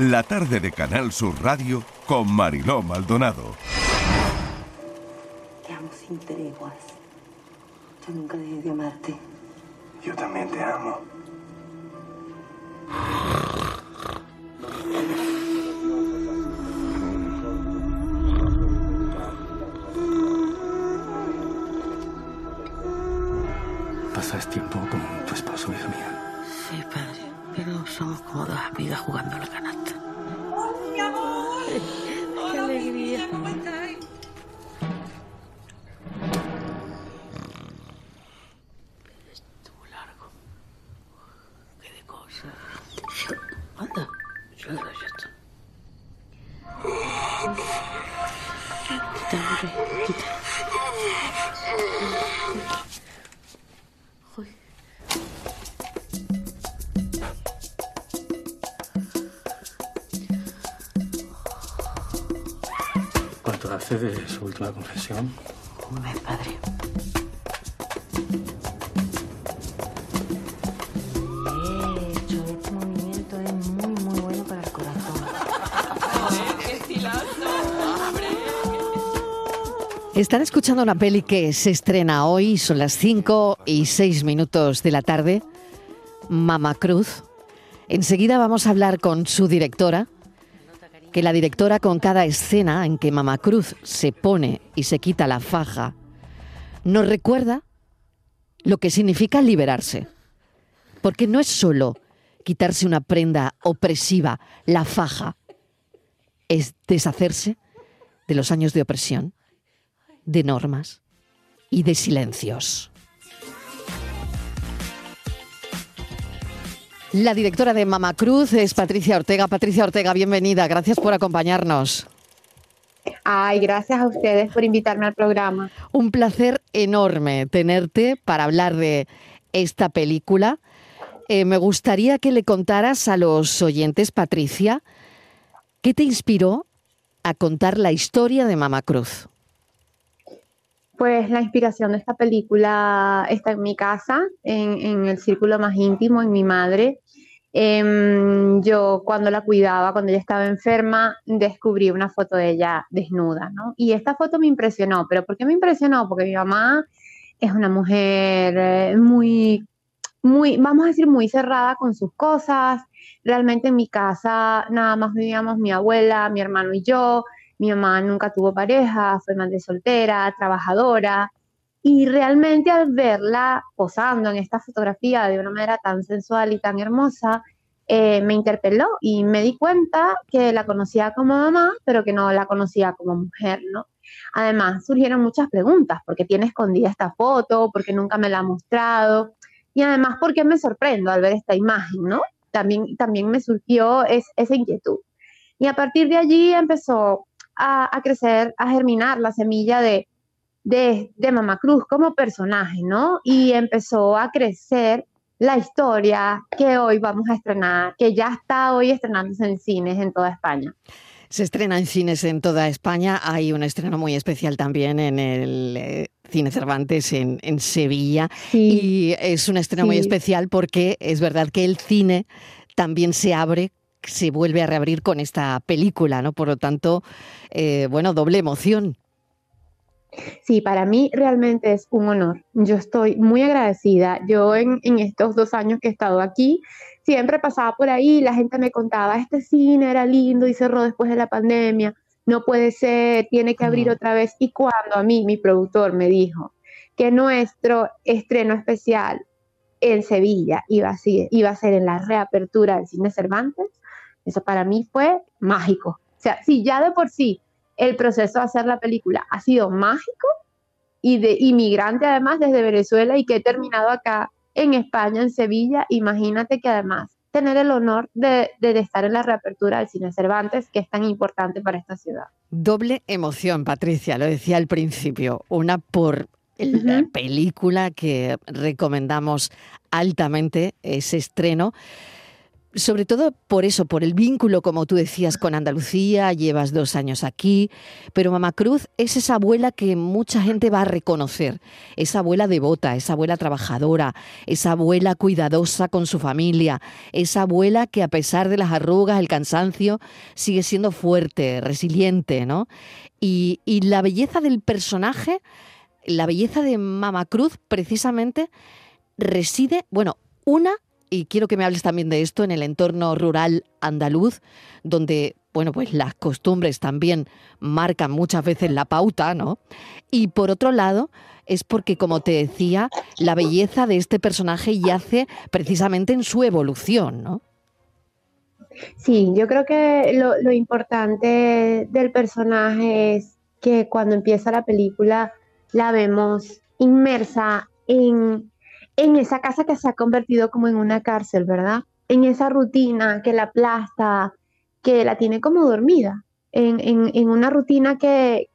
la tarde de Canal Sur Radio con Mariló Maldonado. Te amo sin treguas. Yo nunca dejé de amarte. Yo también te amo. ¿Cuánto hace de su última confesión? Mes, padre. De hecho, este movimiento es muy, muy bueno para el corazón. Están escuchando una peli que se estrena hoy, son las 5 y 6 minutos de la tarde, Mama Cruz. Enseguida vamos a hablar con su directora, que la directora con cada escena en que Mama Cruz se pone y se quita la faja, nos recuerda lo que significa liberarse. Porque no es solo quitarse una prenda opresiva, la faja, es deshacerse de los años de opresión, de normas y de silencios. La directora de Mama Cruz es Patricia Ortega. Patricia Ortega, bienvenida. Gracias por acompañarnos. Ay, gracias a ustedes por invitarme al programa. Un placer enorme tenerte para hablar de esta película. Eh, me gustaría que le contaras a los oyentes, Patricia, ¿qué te inspiró a contar la historia de Mama Cruz? Pues la inspiración de esta película está en mi casa, en, el círculo más íntimo, en mi madre. Em, yo cuando la cuidaba, cuando ella estaba enferma, descubrí una foto de ella desnuda, ¿no? Y esta foto me impresionó, pero ¿por qué me impresionó? Porque mi mamá es una mujer eh, muy, muy, vamos a decir, muy cerrada con sus cosas. Realmente en mi casa nada más vivíamos mi abuela, mi hermano y yo. Mi mamá nunca tuvo pareja, fue madre soltera, trabajadora. Y realmente al verla posando en esta fotografía de una manera tan sensual y tan hermosa, eh, me interpeló y me di cuenta que la conocía como mamá, pero que no la conocía como mujer, ¿no? Además, surgieron muchas preguntas, ¿por qué tiene escondida esta foto? ¿Por qué nunca me la ha mostrado? Y además, ¿por qué me sorprendo al ver esta imagen, ¿no? También, también me surgió es, esa inquietud. Y a partir de allí empezó a, a crecer, a germinar la semilla de, de, de Mamá Cruz como personaje, ¿no? Y empezó a crecer la historia que hoy vamos a estrenar, que ya está hoy estrenándose en cines en toda España. Se estrena en cines en toda España. Hay un estreno muy especial también en el eh, Cine Cervantes en, en Sevilla. Sí. Y es un estreno muy especial porque es verdad que el cine también se abre, se vuelve a reabrir con esta película, ¿no? Por lo tanto, eh, bueno, doble emoción. Sí, para mí realmente es un honor. Yo estoy muy agradecida. Yo en, en estos dos años que he estado aquí, siempre pasaba por ahí, la gente me contaba, este cine era lindo y cerró después de la pandemia, no puede ser, tiene que abrir otra vez. Y cuando a mí mi productor me dijo que nuestro estreno especial en Sevilla iba a ser, iba a ser en la reapertura del cine Cervantes, eso para mí fue mágico. O sea, si ya de por sí el proceso de hacer la película ha sido mágico y de inmigrante además desde Venezuela y que he terminado acá en España, en Sevilla, imagínate que además tener el honor de, de estar en la reapertura del Cine Cervantes, que es tan importante para esta ciudad. Doble emoción, Patricia, lo decía al principio. Una por la película que recomendamos altamente, ese estreno. Sobre todo por eso, por el vínculo, como tú decías, con Andalucía, llevas dos años aquí, pero Mamá Cruz es esa abuela que mucha gente va a reconocer, esa abuela devota, esa abuela trabajadora, esa abuela cuidadosa con su familia, esa abuela que a pesar de las arrugas, el cansancio, sigue siendo fuerte, resiliente, ¿no? Y, y la belleza del personaje, la belleza de Mamá Cruz, precisamente, reside, bueno, una y quiero que me hables también de esto en el entorno rural andaluz, donde, bueno, pues las costumbres también marcan muchas veces la pauta, ¿no? Y por otro lado, es porque, como te decía, la belleza de este personaje yace precisamente en su evolución, ¿no? Sí, yo creo que lo, lo importante del personaje es que cuando empieza la película la vemos inmersa en en esa casa que se ha convertido como en una cárcel, ¿verdad? En esa rutina que la aplasta, que la tiene como dormida, en, una rutina que,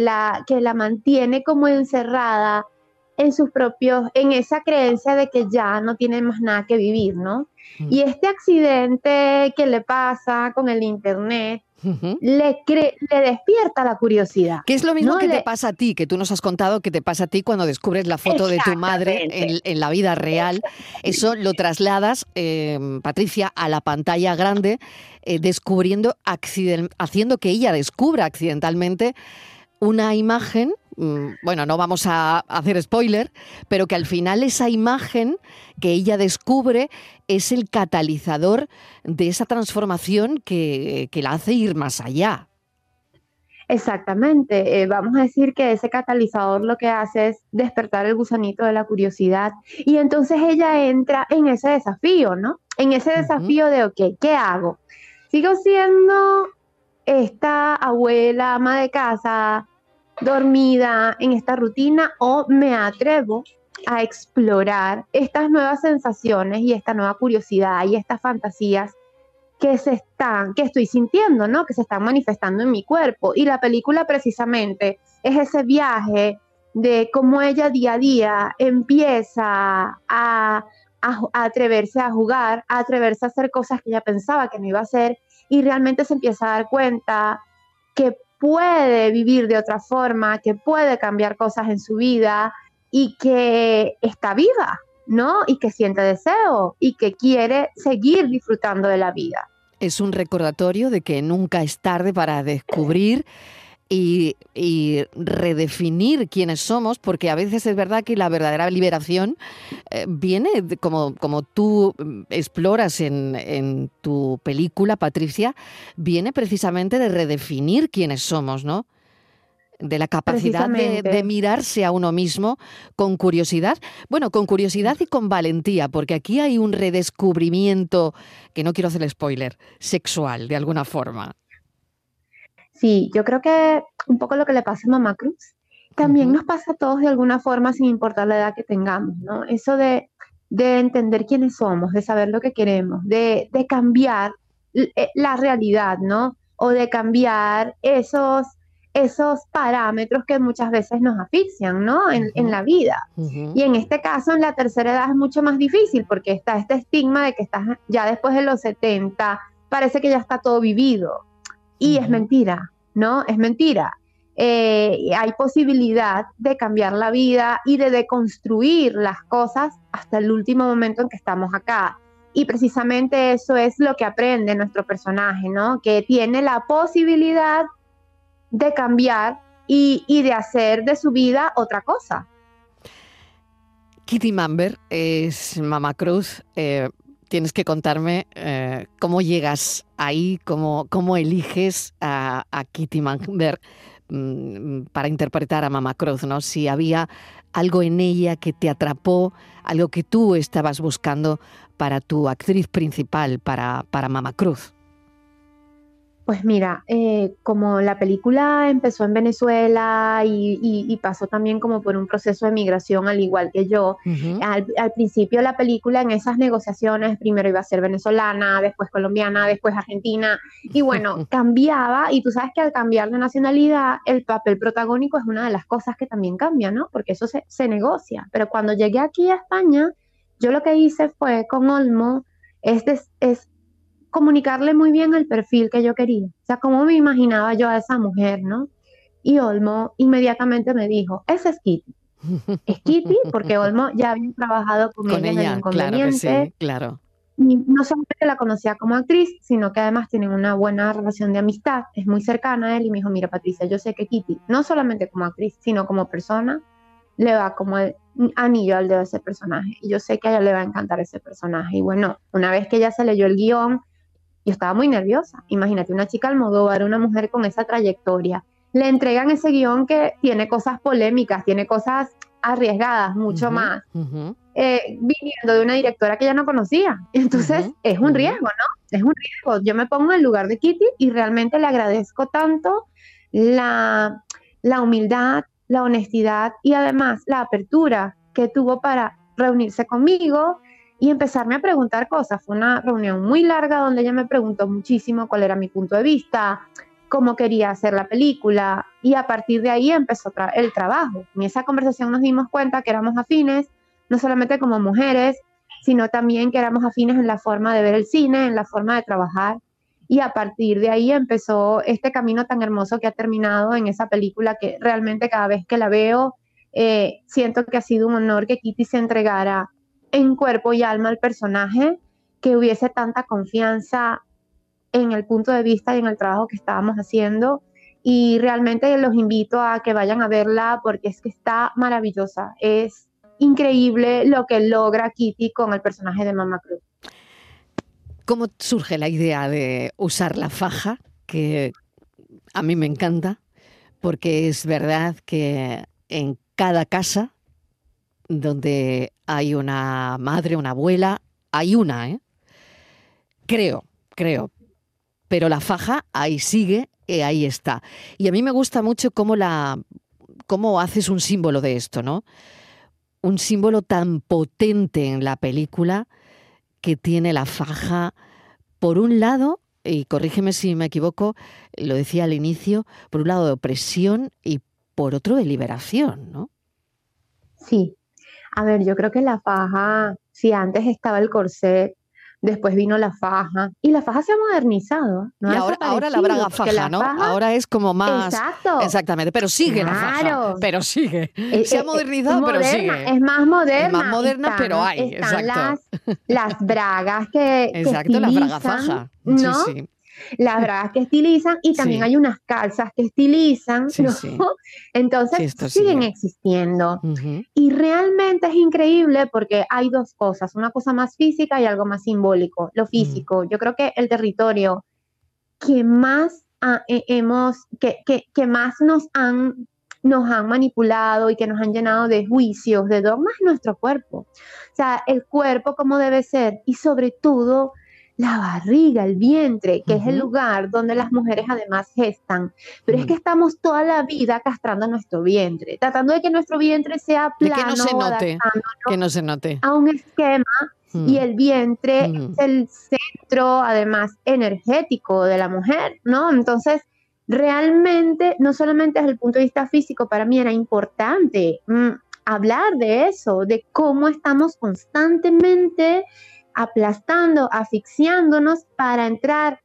la, que la mantiene como encerrada en sus propios, en esa creencia de que ya no tiene más nada que vivir, ¿no? Mm. Y este accidente que le pasa con el internet, le, le despierta la curiosidad. ¿Qué es lo mismo que te pasa a ti, que tú nos has contado que te pasa a ti cuando descubres la foto de tu madre en, la vida real? Eso lo trasladas, em, Patricia, a la pantalla grande, eh, descubriendo, haciendo que ella descubra accidentalmente una imagen bueno, no vamos a hacer spoiler, pero que al final esa imagen que ella descubre es el catalizador de esa transformación que, la hace ir más allá. Exactamente, eh, vamos a decir que ese catalizador lo que hace es despertar el gusanito de la curiosidad y entonces ella entra en ese desafío, ¿no? En ese desafío de, ok, ¿qué hago? ¿Sigo siendo esta abuela ama de casa dormida en esta rutina o me atrevo a explorar estas nuevas sensaciones y esta nueva curiosidad y estas fantasías que se están, que estoy sintiendo, ¿no? Que se están manifestando en mi cuerpo. Y la película precisamente es ese viaje de cómo ella día a día empieza a, a, a, atreverse a jugar, a atreverse a hacer cosas que ella pensaba que no iba a hacer y realmente se empieza a dar cuenta que puede vivir de otra forma, que puede cambiar cosas en su vida y que está viva, ¿no? Y que siente deseo y que quiere seguir disfrutando de la vida. Es un recordatorio de que nunca es tarde para descubrir y, redefinir quiénes somos, porque a veces es verdad que la verdadera liberación eh, viene, como, como tú mm, exploras en, tu película, Patricia, viene precisamente de redefinir quiénes somos, ¿no? de la capacidad de, de, mirarse a uno mismo con curiosidad, bueno, con curiosidad y con valentía, porque aquí hay un redescubrimiento, que no quiero hacer spoiler, sexual de alguna forma. Sí, yo creo que un poco lo que le pasa a Mamá Cruz también nos pasa a todos de alguna forma sin importar la edad que tengamos, ¿no? Eso de, entender quiénes somos, de saber lo que queremos, de, cambiar eh, la realidad, ¿no? O de cambiar esos, esos parámetros que muchas veces nos asfixian, ¿no? En, la vida. Y en este caso, en la tercera edad es mucho más difícil porque está este estigma de que estás ya después de los 70, parece que ya está todo vivido. Y es mentira, ¿no? Es mentira. Eh, hay posibilidad de cambiar la vida y de deconstruir las cosas hasta el último momento en que estamos acá. Y precisamente eso es lo que aprende nuestro personaje, ¿no? Que tiene la posibilidad de cambiar y, de hacer de su vida otra cosa. Kitty Mamber es Mama Cruz. Eh, tienes que contarme eh, cómo llegas ahí, cómo, cómo eliges a, Kitty Manberg mm, para interpretar a Mama Cruz, ¿no? Si había algo en ella que te atrapó, algo que tú estabas buscando para tu actriz principal, para, para Mama Cruz. Pues mira, eh, como la película empezó en Venezuela y, pasó también como por un proceso de migración al igual que yo, al, principio la película en esas negociaciones primero iba a ser venezolana, después colombiana, después argentina y bueno, cambiaba y tú sabes que al cambiar de nacionalidad el papel protagónico es una de las cosas que también cambia, ¿no? Porque eso se, se negocia. Pero cuando llegué aquí a España, yo lo que hice fue con Olmo es, des- es comunicarle muy bien el perfil que yo quería, o sea, cómo me imaginaba yo a esa mujer, ¿no? Y Olmo inmediatamente me dijo, esa es Kitty. Es Kitty porque Olmo ya había trabajado con, Con ella en el ella, claro que inconveniente. sí, claro. Y no solamente la conocía como actriz, sino que además tienen una buena relación de amistad, es muy cercana a él y me dijo, mira Patricia, yo sé que Kitty, no solamente como actriz, sino como persona, le va como el anillo al dedo a ese personaje. Y yo sé que a ella le va a encantar ese personaje. Y bueno, una vez que ella se leyó el guion, yo estaba muy nerviosa. Imagínate, una chica Almodóvar, una mujer con esa trayectoria. Le entregan ese guion que tiene cosas polémicas, tiene cosas arriesgadas, mucho más eh, viniendo de una directora que ella no conocía. Entonces, es un riesgo, ¿no? Es un riesgo. Yo me pongo en el lugar de Kitty y realmente le agradezco tanto la, la humildad, la honestidad y además la apertura que tuvo para reunirse conmigo y empezarme a preguntar cosas. Fue una reunión muy larga donde ella me preguntó muchísimo cuál era mi punto de vista, cómo quería hacer la película y a partir de ahí empezó tra- el trabajo. En esa conversación nos dimos cuenta que éramos afines, no solamente como mujeres, sino también que éramos afines en la forma de ver el cine, en la forma de trabajar. Y a partir de ahí empezó este camino tan hermoso que ha terminado en esa película que realmente cada vez que la veo, eh, siento que ha sido un honor que Kitty se entregara en cuerpo y alma al personaje, que hubiese tanta confianza en el punto de vista y en el trabajo que estábamos haciendo. Y realmente los invito a que vayan a verla porque es que está maravillosa. Es increíble lo que logra Kitty con el personaje de Mama Cruz. ¿Cómo surge la idea de usar la faja? Que a mí me encanta, porque es verdad que en cada casa donde hay una madre, una abuela, hay una, ¿eh? Creo, creo. Pero la faja ahí sigue y ahí está. Y a mí me gusta mucho cómo la cómo haces un símbolo de esto, ¿no? Un símbolo tan potente en la película que tiene la faja, por un lado, y corrígeme si me equivoco, lo decía al inicio, por un lado de opresión y por otro de liberación, ¿no? Sí. A ver, yo creo que la faja, si antes estaba el corset, después vino la faja, y la faja se ha modernizado. No y ahora, ahora la braga faja, la ¿no? faja- Ahora es como más... Exacto. Exactamente, pero sigue la faja. Claro. Pero sigue. Eh, Se ha eh, modernizado, pero sigue. Es más moderna. Es más moderna, Están- pero hay, están exacto. Las, las bragas que, Exacto, la braga estilizan, faja. ¿no? Sí, sí. Las bragas que estilizan y también Sí. hay unas calzas que estilizan, Sí, ¿no? sí. Entonces siguen sigue. existiendo. Y realmente es increíble porque hay dos cosas, una cosa más física y algo más simbólico. Mm. Lo físico, yo creo que el territorio que más ah, eh, hemos, que, que, que más nos han, nos han manipulado y que nos han llenado de juicios, de dogmas, es nuestro cuerpo. O sea, el cuerpo como debe ser y sobre todo la barriga, el vientre, que es el lugar donde las mujeres además gestan. Pero es Mm. que estamos toda la vida castrando nuestro vientre, tratando de que nuestro vientre sea De plano, que no se note. Que no se note. a un esquema Mm. y el vientre Mm. es el centro, además, energético de la mujer, ¿no? Entonces, realmente, no solamente desde el punto de vista físico, para mí era importante mm, hablar de eso, de cómo estamos constantemente aplastando, asfixiándonos para entrar,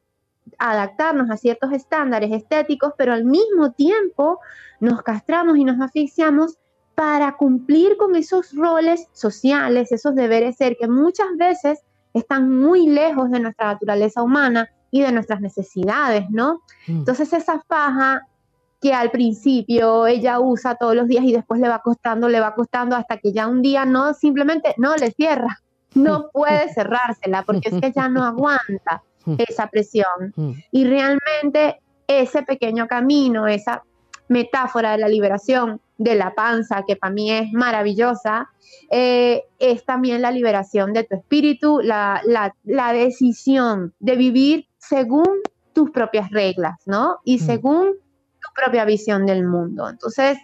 adaptarnos a ciertos estándares estéticos, pero al mismo tiempo nos castramos y nos asfixiamos para cumplir con esos roles sociales, esos deberes ser que muchas veces están muy lejos de nuestra naturaleza humana y de nuestras necesidades, ¿no? Mm. Entonces esa faja que al principio ella usa todos los días y después le va costando, le va costando hasta que ya un día no, simplemente no le cierra, no puede cerrársela porque es que ya no aguanta esa presión. Mm. Y realmente ese pequeño camino, esa metáfora de la liberación de la panza, que para mí es maravillosa, eh, es también la liberación de tu espíritu, la, la, la decisión de vivir según tus propias reglas, ¿no? Y Mm. según tu propia visión del mundo. Entonces,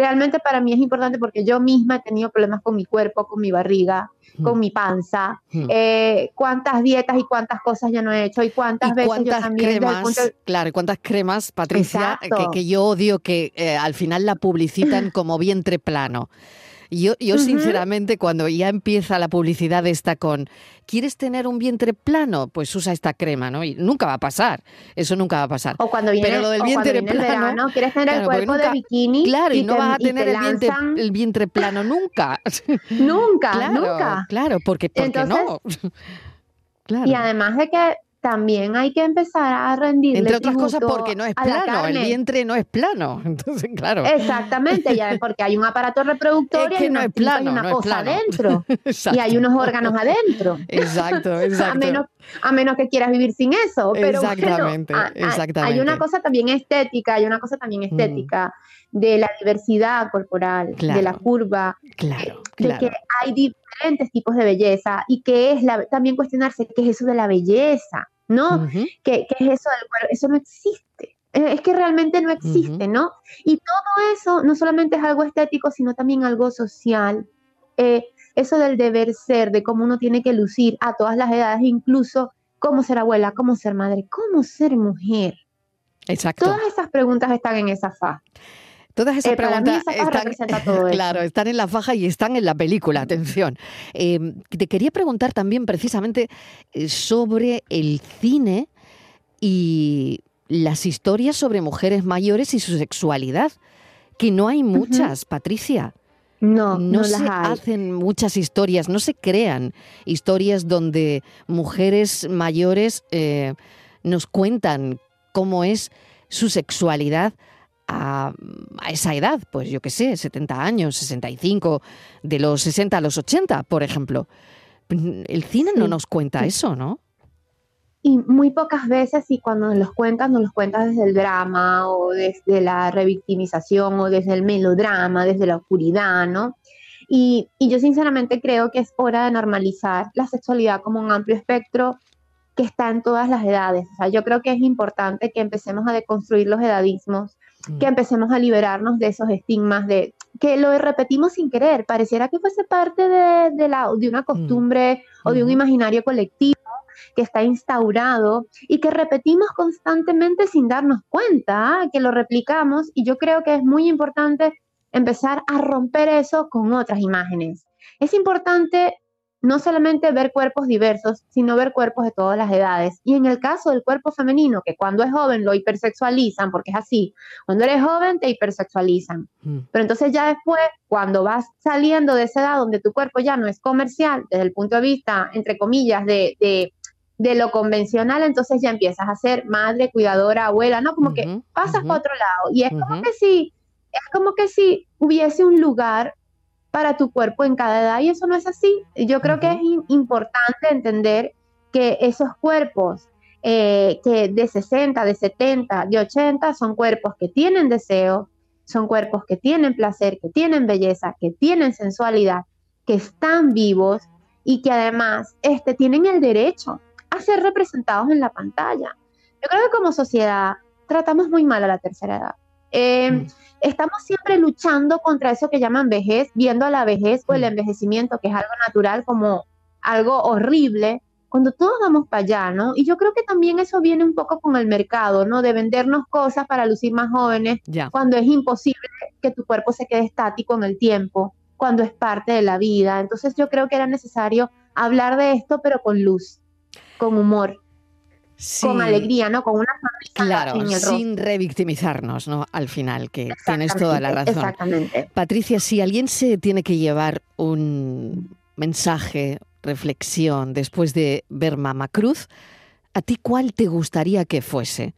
realmente para mí es importante porque yo misma he tenido problemas con mi cuerpo, con mi barriga, Mm. con mi panza. Mm. Eh, cuántas dietas y cuántas cosas yo no he hecho y cuántas ¿Y veces yo cuántas también desde el cremas, punto claro, y cuántas cremas, Patricia, que yo odio que eh, al final la publicitan como vientre plano. Yo, yo sinceramente, cuando ya empieza la publicidad esta con ¿quieres tener un vientre plano? Pues usa esta crema, ¿no? Y nunca va a pasar. Eso nunca va a pasar. O cuando viene, Pero lo del vientre plano. verano, quieres tener claro, el cuerpo nunca- de bikini. Claro, y, no te- vas a tener te el vientre, lanzan- el vientre plano nunca. Nunca, claro, nunca. Claro, porque, porque no. claro. Y además de que también hay que empezar a rendirle Entre otras cosas porque no es plano, el vientre no es plano. Entonces, claro. Exactamente, ya porque hay un aparato reproductor Es y que hay no una es plano, y una no es cosa plano. adentro. y hay unos órganos adentro. Exacto, exacto. A menos, a menos que quieras vivir sin eso. Pero bueno, Exactamente, a- a- exactamente. Hay una cosa también estética, hay una cosa también estética de la diversidad corporal, de la curva, Claro, de claro. que hay diferentes tipos de belleza y que es la, también cuestionarse qué es eso de la belleza, ¿no? Ujú. ¿Qué, qué es eso del cuerpo? Eso no existe. Eh, Es que realmente no existe. ¿no? Y todo eso no solamente es algo estético, sino también algo social. Eh, eso del deber ser, de cómo uno tiene que lucir a todas las edades, incluso cómo ser abuela, cómo ser madre, cómo ser mujer. Exacto. Todas esas preguntas están en esa faja. Todas esas Eh, preguntas están, todo claro, están en la faja y están en la película, atención. Eh, te quería preguntar también precisamente eh, sobre el cine y las historias sobre mujeres mayores y su sexualidad, que no hay muchas, Patricia. No, no, se hacen muchas historias, no se crean historias donde mujeres mayores eh, nos cuentan cómo es su sexualidad a, a esa edad, pues yo qué sé, 70 años, 65, de los 60 a los 80, por ejemplo. El cine no nos cuenta eso, ¿no? Y muy pocas veces, y cuando nos los cuentas, nos los cuentas desde el drama o desde la revictimización o desde el melodrama, desde la oscuridad, ¿no? Y, y yo sinceramente creo que es hora de normalizar la sexualidad como un amplio espectro que está en todas las edades. O sea, yo creo que es importante que empecemos a deconstruir los edadismos, que empecemos a liberarnos de esos estigmas de que lo repetimos sin querer, pareciera que fuese parte de, de la, de una costumbre o de un imaginario colectivo que está instaurado y que repetimos constantemente sin darnos cuenta, que lo replicamos. Y yo creo que es muy importante empezar a romper eso con otras imágenes. Es importante no solamente ver cuerpos diversos, sino ver cuerpos de todas las edades. Y en el caso del cuerpo femenino, que cuando es joven lo hipersexualizan, porque es así, cuando eres joven te hipersexualizan. Mm. Pero entonces ya después, cuando vas saliendo de esa edad donde tu cuerpo ya no es comercial, desde el punto de vista, entre comillas, de, de, de lo convencional, entonces ya empiezas a ser madre, cuidadora, abuela, ¿no? Como que pasas para otro lado. Y es como que si, es como que si hubiese un lugar para tu cuerpo en cada edad y eso no es así. Yo creo que es importante entender que esos cuerpos eh, que de 60, de 70, de 80 son cuerpos que tienen deseo, son cuerpos que tienen placer, que tienen belleza, que tienen sensualidad, que están vivos y que además este, tienen el derecho a ser representados en la pantalla. Yo creo que como sociedad tratamos muy mal a la tercera edad. Eh, Mm. Estamos siempre luchando contra eso que llaman vejez, viendo a la vejez o el Mm. envejecimiento, que es algo natural, como algo horrible, cuando todos vamos para allá, ¿no? Y yo creo que también eso viene un poco con el mercado, ¿no? De vendernos cosas para lucir más jóvenes, cuando es imposible que tu cuerpo se quede estático en el tiempo, cuando es parte de la vida. Entonces yo creo que era necesario hablar de esto, pero con luz, con humor, con alegría, ¿no? Con una sonrisa Claro, rostro. sin revictimizarnos, ¿no? Al final, que tienes toda la razón. Exactamente. Patricia, si alguien se tiene que llevar un mensaje, reflexión después de ver Mama Cruz, ¿a ti cuál te gustaría que fuese?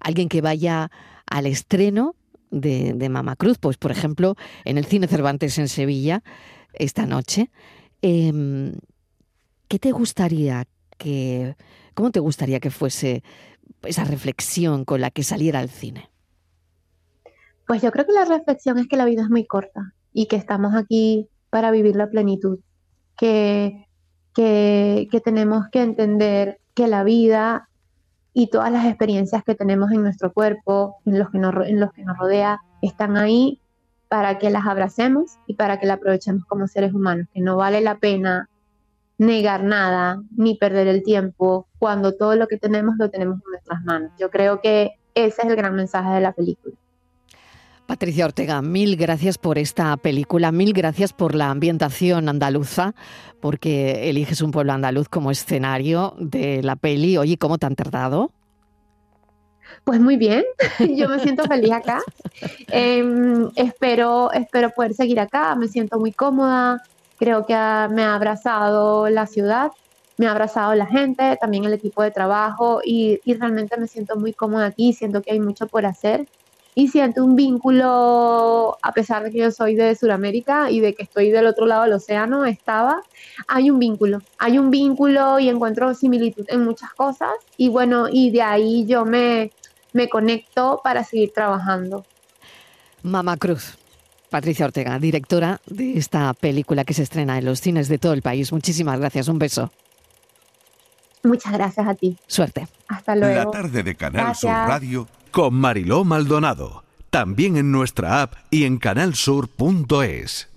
¿Alguien que vaya al estreno de, de Mama Cruz? Pues, por ejemplo, en el Cine Cervantes en Sevilla, esta noche. Em, ¿Qué te gustaría que... ¿Cómo te gustaría que fuese esa reflexión con la que saliera al cine? Pues yo creo que la reflexión es que la vida es muy corta y que estamos aquí para vivir la plenitud, que, que, tenemos que entender que la vida y todas las experiencias que tenemos en nuestro cuerpo, en los que nos, en los que nos rodea, están ahí para que las abracemos y para que la aprovechemos como seres humanos, que no vale la pena negar nada ni perder el tiempo cuando todo lo que tenemos lo tenemos en nuestras manos. Yo creo que ese es el gran mensaje de la película. Patricia Ortega, mil gracias por esta película, mil gracias por la ambientación andaluza, porque eliges un pueblo andaluz como escenario de la peli. Oye, ¿cómo te han tardado? Pues muy bien, yo me siento feliz acá. Em, espero, espero poder seguir acá, me siento muy cómoda, creo que me ha abrazado la ciudad, me ha abrazado la gente, también el equipo de trabajo y, y realmente me siento muy cómoda aquí, siento que hay mucho por hacer y siento un vínculo, a pesar de que yo soy de Sudamérica y de que estoy del otro lado del océano, estaba, hay un vínculo, hay un vínculo y encuentro similitud en muchas cosas y bueno, y de ahí yo me, me conecto para seguir trabajando. Mama Cruz. Patricia Ortega, directora de esta película que se estrena en los cines de todo el país. Muchísimas gracias, un beso. Muchas gracias a ti. Suerte. Hasta luego. La tarde de Canal Sur. Radio con Mariló Maldonado. También en nuestra app y en canalsur.es.